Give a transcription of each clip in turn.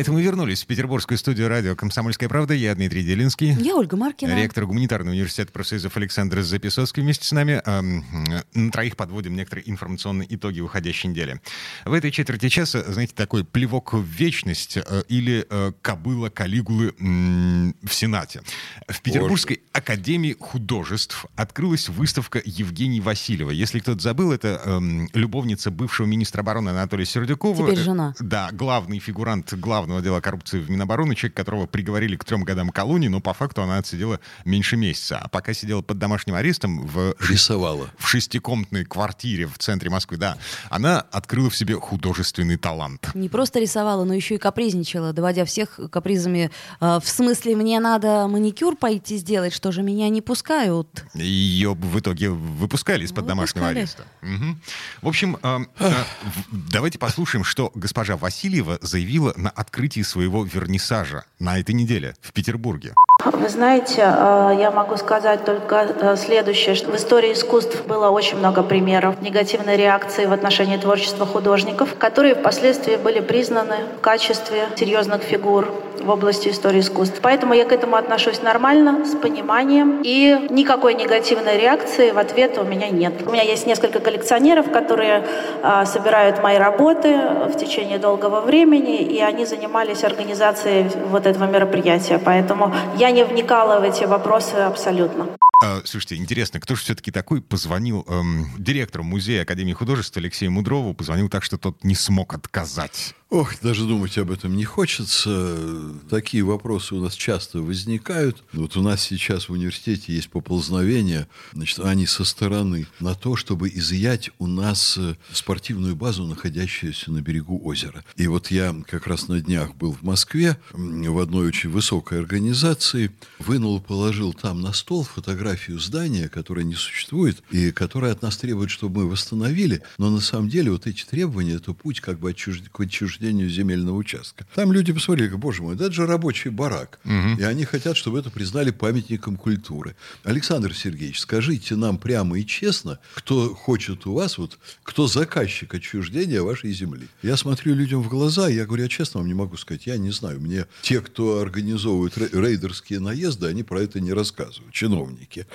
А это мы вернулись в петербургскую студию радио «Комсомольская правда». Я Дмитрий Делинский. Я Ольга Маркина. Ректор гуманитарного университета профсоюзов Александр Записовский вместе с нами. Эм, на троих подводим некоторые информационные итоги уходящей недели. В этой четверти часа, знаете, такой плевок в вечность э, или э, кобыла Калигулы в Сенате. В Петербургской Боже. академии художеств открылась выставка Евгении Васильева. Если кто-то забыл, это эм, любовница бывшего министра обороны Анатолия Сердюкова. Теперь жена. Да, главный фигурант главного главного отдела коррупции в Минобороны, человек, которого приговорили к трем годам колонии, но по факту она отсидела меньше месяца. А пока сидела под домашним арестом в... Рисовала. В шестикомнатной квартире в центре Москвы, да. Она открыла в себе художественный талант. Не просто рисовала, но еще и капризничала, доводя всех капризами. Э, в смысле, мне надо маникюр пойти сделать, что же меня не пускают? Ее в итоге выпускали из-под домашнего ареста. Угу. В общем, э, э, давайте послушаем, что госпожа Васильева заявила на открытии открытии своего вернисажа на этой неделе в Петербурге. Вы знаете, э, я могу сказать только э, следующее, что в истории искусств было очень много примеров негативной реакции в отношении творчества художников, которые впоследствии были признаны в качестве серьезных фигур в области истории искусств. Поэтому я к этому отношусь нормально, с пониманием, и никакой негативной реакции в ответ у меня нет. У меня есть несколько коллекционеров, которые э, собирают мои работы в течение долгого времени, и они занимались организацией вот этого мероприятия. Поэтому я не вникала в эти вопросы абсолютно. А, слушайте, интересно, кто же все-таки такой позвонил эм, директору музея Академии художеств Алексею Мудрову, позвонил так, что тот не смог отказать? Ох, даже думать об этом не хочется. Такие вопросы у нас часто возникают. Вот у нас сейчас в университете есть поползновения, значит, они со стороны, на то, чтобы изъять у нас э, спортивную базу, находящуюся на берегу озера. И вот я как раз на днях был в Москве в одной очень высокой организации, вынул, положил там на стол фотографию здания, которое не существует, и которое от нас требует, чтобы мы восстановили. Но на самом деле вот эти требования, это путь как бы отчуж... отчуждению земельного участка. Там люди посмотрели, боже мой, да это же рабочий барак. Угу. И они хотят, чтобы это признали памятником культуры. Александр Сергеевич, скажите нам прямо и честно, кто хочет у вас, вот, кто заказчик отчуждения вашей земли. Я смотрю людям в глаза, и я говорю, я честно вам не могу сказать, я не знаю. Мне те, кто организовывает рейдерские наезды, они про это не рассказывают, чиновники.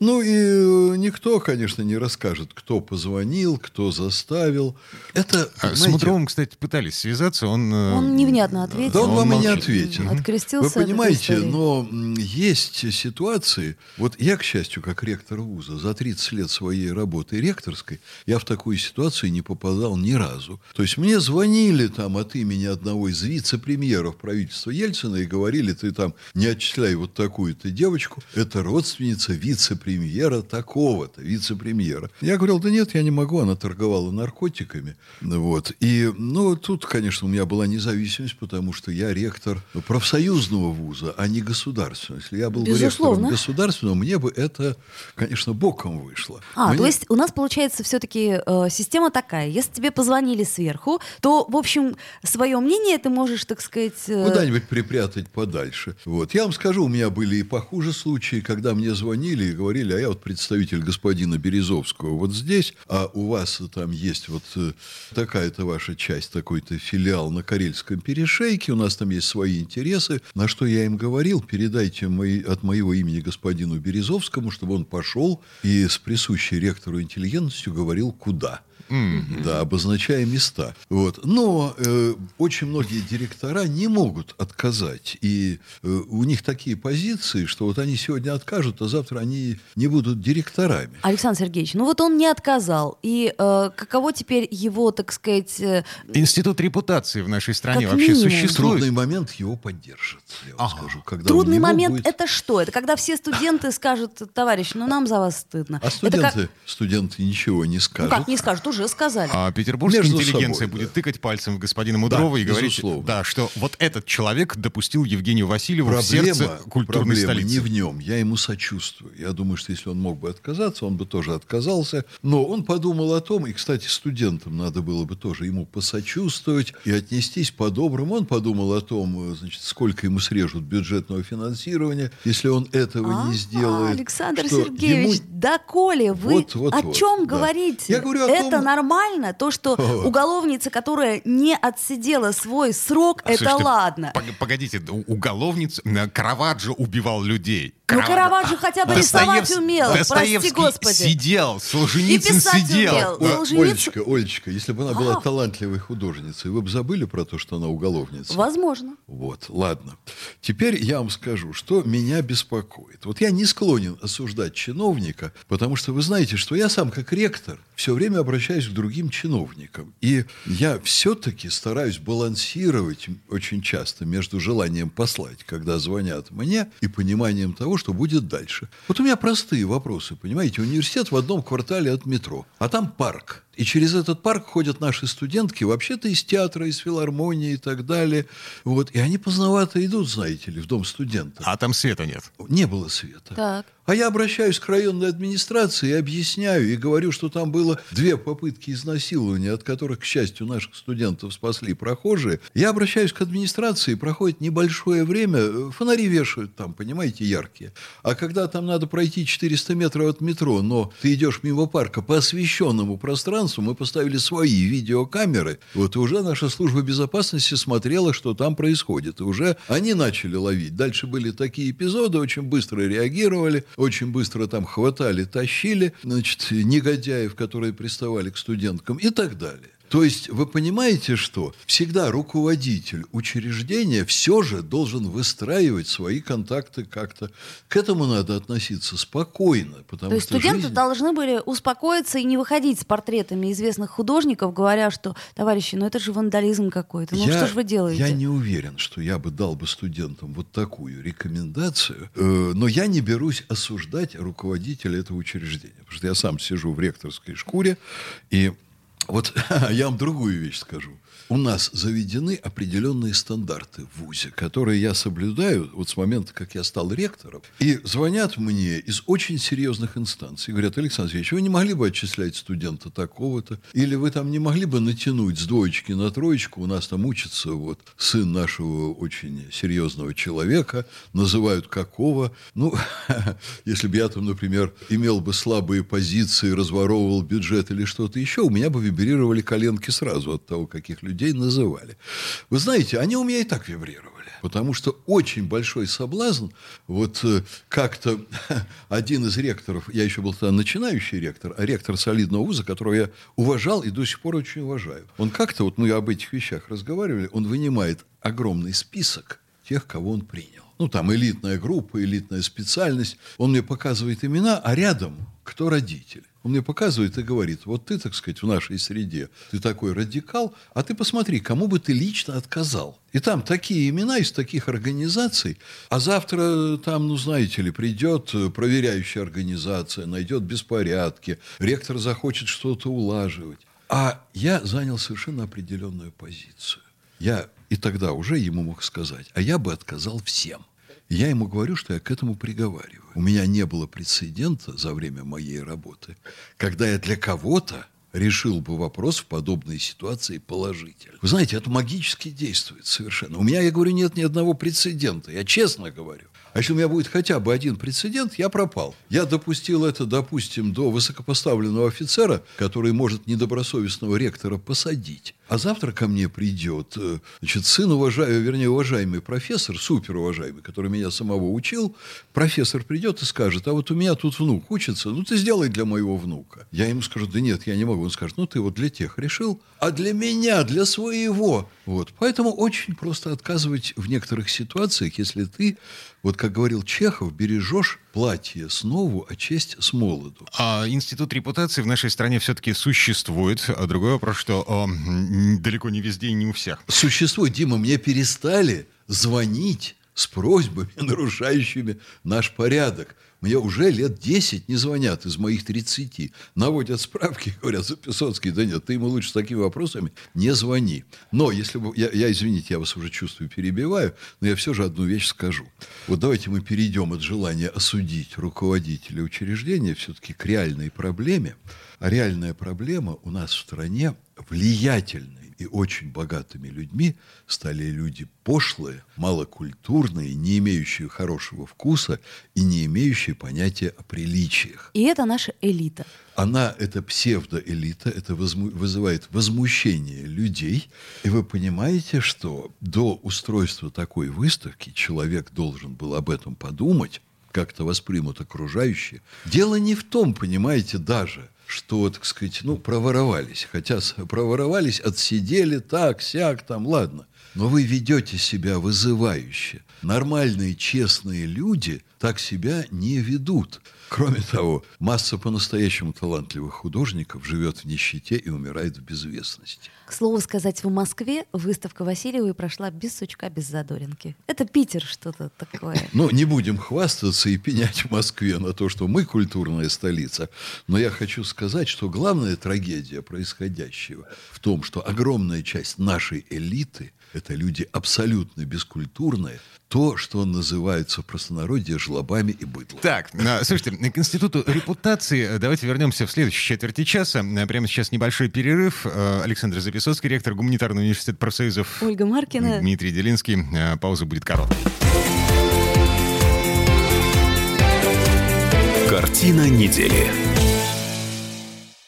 Ну и э, никто, конечно, не расскажет, кто позвонил, кто заставил. Это, а, С Мудровым, кстати, пытались связаться, он... Э, он невнятно ответил. Да он, он вам и не ответил. Открестился Вы понимаете, но есть ситуации... Вот я, к счастью, как ректор вуза, за 30 лет своей работы ректорской, я в такую ситуацию не попадал ни разу. То есть мне звонили там от имени одного из вице-премьеров правительства Ельцина и говорили, ты там не отчисляй вот такую-то девочку, это родственница вице-премьера такого-то, вице-премьера. Я говорил, да нет, я не могу, она торговала наркотиками. Вот. И, ну, тут, конечно, конечно, у меня была независимость, потому что я ректор профсоюзного вуза, а не государственного. Если я был бы ректором государственного, мне бы это, конечно, боком вышло. А, мне... то есть у нас получается все-таки э, система такая. Если тебе позвонили сверху, то, в общем, свое мнение ты можешь, так сказать... Э... Куда-нибудь припрятать подальше. Вот. Я вам скажу, у меня были и похуже случаи, когда мне звонили и говорили, а я вот представитель господина Березовского вот здесь, а у вас там есть вот э, такая-то ваша часть, такой-то филиал на Карельском перешейке, у нас там есть свои интересы. На что я им говорил, передайте мои, от моего имени господину Березовскому, чтобы он пошел и с присущей ректору интеллигентностью говорил, куда. Mm-hmm. Да, обозначая места. Вот. Но э, очень многие директора не могут отказать. И э, у них такие позиции, что вот они сегодня откажут, а завтра они не будут директорами. Александр Сергеевич, ну вот он не отказал. И э, каково теперь его, так сказать... Э... Институт репутации в нашей стране как вообще минимум. существует? Трудный момент его поддержит, я вам ага. скажу. Когда Трудный момент будет... это что? Это когда все студенты скажут, товарищ, ну нам за вас стыдно. А студенты, как... студенты ничего не скажут. Ну как не скажут? Уже сказали. А петербургская Между интеллигенция собой, будет да. тыкать пальцем в господина Мудрова и говорить, безусловно. да, что вот этот человек допустил Евгению Васильеву в сердце культурной проблема столицы. не в нем. Я ему сочувствую. Я думаю, что если он мог бы отказаться, он бы тоже отказался. Но он подумал о том, и, кстати, студентам надо было бы тоже ему посочувствовать и отнестись по-доброму. Он подумал о том, значит, сколько ему срежут бюджетного финансирования, если он этого А, не сделает. Александр Сергеевич, ему- доколе вы Вот, вот, о вот, чем да. говорите? Я говорю о это том- нормально? То, что уголовница, которая не отсидела свой срок, это Слушайте, ладно. пог- Погодите, уголовница, Караваджо убивал людей. Ну, Караваджо хотя бы рисовать Достоевский- умел, прости господи. сидел, Солженицын сидел. Солженицын- Олечка, Олечка, если бы она была А. талантливой художницей, вы бы забыли про то, что она уголовница? Возможно. Вот, ладно. Теперь я вам скажу, что меня беспокоит. Вот я не склонен осуждать чиновника, потому что вы знаете, что я сам как ректор все время обращаюсь к другим чиновникам. И я все-таки стараюсь балансировать очень часто между желанием послать, когда звонят мне, и пониманием того, что будет дальше. Вот у меня простые вопросы, понимаете? Университет в одном квартале от метро, а там парк. И через этот парк ходят наши студентки, вообще-то из театра, из филармонии и так далее. Вот. И они поздновато идут, знаете ли, в дом студента. А там света нет. Не было света. Так. А я обращаюсь к районной администрации и объясняю, и говорю, что там было две попытки изнасилования, от которых, к счастью, наших студентов спасли прохожие. Я обращаюсь к администрации, проходит небольшое время, фонари вешают там, понимаете, яркие. А когда там надо пройти 400 метров от метро, но ты идешь мимо парка по освещенному пространству, мы поставили свои видеокамеры, вот уже наша служба безопасности смотрела, что там происходит. И уже они начали ловить. Дальше были такие эпизоды, очень быстро реагировали, очень быстро там хватали, тащили, значит, негодяев, которые приставали к студенткам и так далее. То есть вы понимаете, что всегда руководитель учреждения все же должен выстраивать свои контакты как-то. К этому надо относиться спокойно, потому То есть что студенты жизнь- должны были успокоиться и не выходить с портретами известных художников, говоря, что, товарищи, ну это же вандализм какой-то, ну Я- что ж вы делаете? Я не уверен, что я бы дал бы студентам вот такую рекомендацию, э, но я не берусь осуждать руководителя этого учреждения, потому что я сам сижу в ректорской шкуре, и вот я вам другую вещь скажу. У нас заведены определенные стандарты в ВУЗе, которые я соблюдаю вот с момента, как я стал ректором. И звонят мне из очень серьезных инстанций. Говорят, Александр Сергеевич, вы не могли бы отчислять студента такого-то? Или вы там не могли бы натянуть с двоечки на троечку? У нас там учится вот сын нашего очень серьезного человека. Называют какого? Ну, если бы я там, например, имел бы слабые позиции, разворовывал бюджет или что-то еще, у меня бы вибрировали коленки сразу от того, каких людей называли. Вы знаете, они у меня и так вибрировали. Потому что очень большой соблазн, вот э, как-то один из ректоров, я еще был тогда начинающий ректор, а ректор солидного вуза, которого я уважал и до сих пор очень уважаю. Он как-то, вот мы об этих вещах разговаривали, он вынимает огромный список тех, кого он принял. Ну, там элитная группа, элитная специальность. Он мне показывает имена, а рядом кто родители. Он мне показывает и говорит, вот ты, так сказать, в нашей среде, ты такой радикал, а ты посмотри, кому бы ты лично отказал. И там такие имена из таких организаций, а завтра там, ну, знаете ли, придет проверяющая организация, найдет беспорядки, ректор захочет что-то улаживать. А я занял совершенно определенную позицию. Я и тогда уже ему мог сказать, а я бы отказал всем. Я ему говорю, что я к этому приговариваю. У меня не было прецедента за время моей работы, когда я для кого-то решил бы вопрос в подобной ситуации положительно. Вы знаете, это магически действует совершенно. У меня, я говорю, нет ни одного прецедента. Я честно говорю. А если у меня будет хотя бы один прецедент, я пропал. Я допустил это, допустим, до высокопоставленного офицера, который может недобросовестного ректора посадить. А завтра ко мне придет э, значит, сын, уважаемый, вернее, уважаемый профессор, суперуважаемый, который меня самого учил. Профессор придет и скажет, а вот у меня тут внук учится, ну ты сделай для моего внука. Я ему скажу, да нет, я не могу. Он скажет, ну ты вот для тех решил, а для меня, для своего. Вот. Поэтому очень просто отказывать в некоторых ситуациях, если ты, вот как говорил Чехов, бережешь платье с нову, а честь с молоду. А институт репутации в нашей стране все-таки существует. А другой вопрос, что м, далеко не везде и не у всех. Существует, Дима, мне перестали звонить с просьбами, нарушающими наш порядок. Мне уже лет 10 не звонят из моих 30. Наводят справки, говорят, Записоцкий, да нет, ты ему лучше с такими вопросами не звони. Но если бы, я, я, извините, я вас уже чувствую, перебиваю, но я все же одну вещь скажу. Вот давайте мы перейдем от желания осудить руководителя учреждения все-таки к реальной проблеме. А реальная проблема у нас в стране влиятельная и очень богатыми людьми стали люди пошлые, малокультурные, не имеющие хорошего вкуса и не имеющие понятия о приличиях. И это наша элита. Она, это псевдоэлита, это возму, вызывает возмущение людей. И вы понимаете, что до устройства такой выставки человек должен был об этом подумать, как-то воспримут окружающие. Дело не в том, понимаете, даже, что, так сказать, ну, проворовались. Хотя проворовались, отсидели так, сяк, там, ладно. Но вы ведете себя вызывающе. Нормальные, честные люди так себя не ведут. Кроме того, масса по-настоящему талантливых художников живет в нищете и умирает в безвестности. К слову сказать, в Москве выставка Васильевой прошла без сучка, без задоринки. Это Питер что-то такое. Ну, не будем хвастаться и пенять в Москве на то, что мы культурная столица. Но я хочу сказать, что главная трагедия происходящего в том, что огромная часть нашей элиты – это люди абсолютно бескультурные, то, что называется в простонародье жлобами и быдлом. Так, а, слушайте, к институту репутации давайте вернемся в следующей четверти часа. Прямо сейчас небольшой перерыв. Александр Записоцкий, ректор Гуманитарного университета профсоюзов. Ольга Маркина. Дмитрий Делинский. Пауза будет короткой. Картина недели.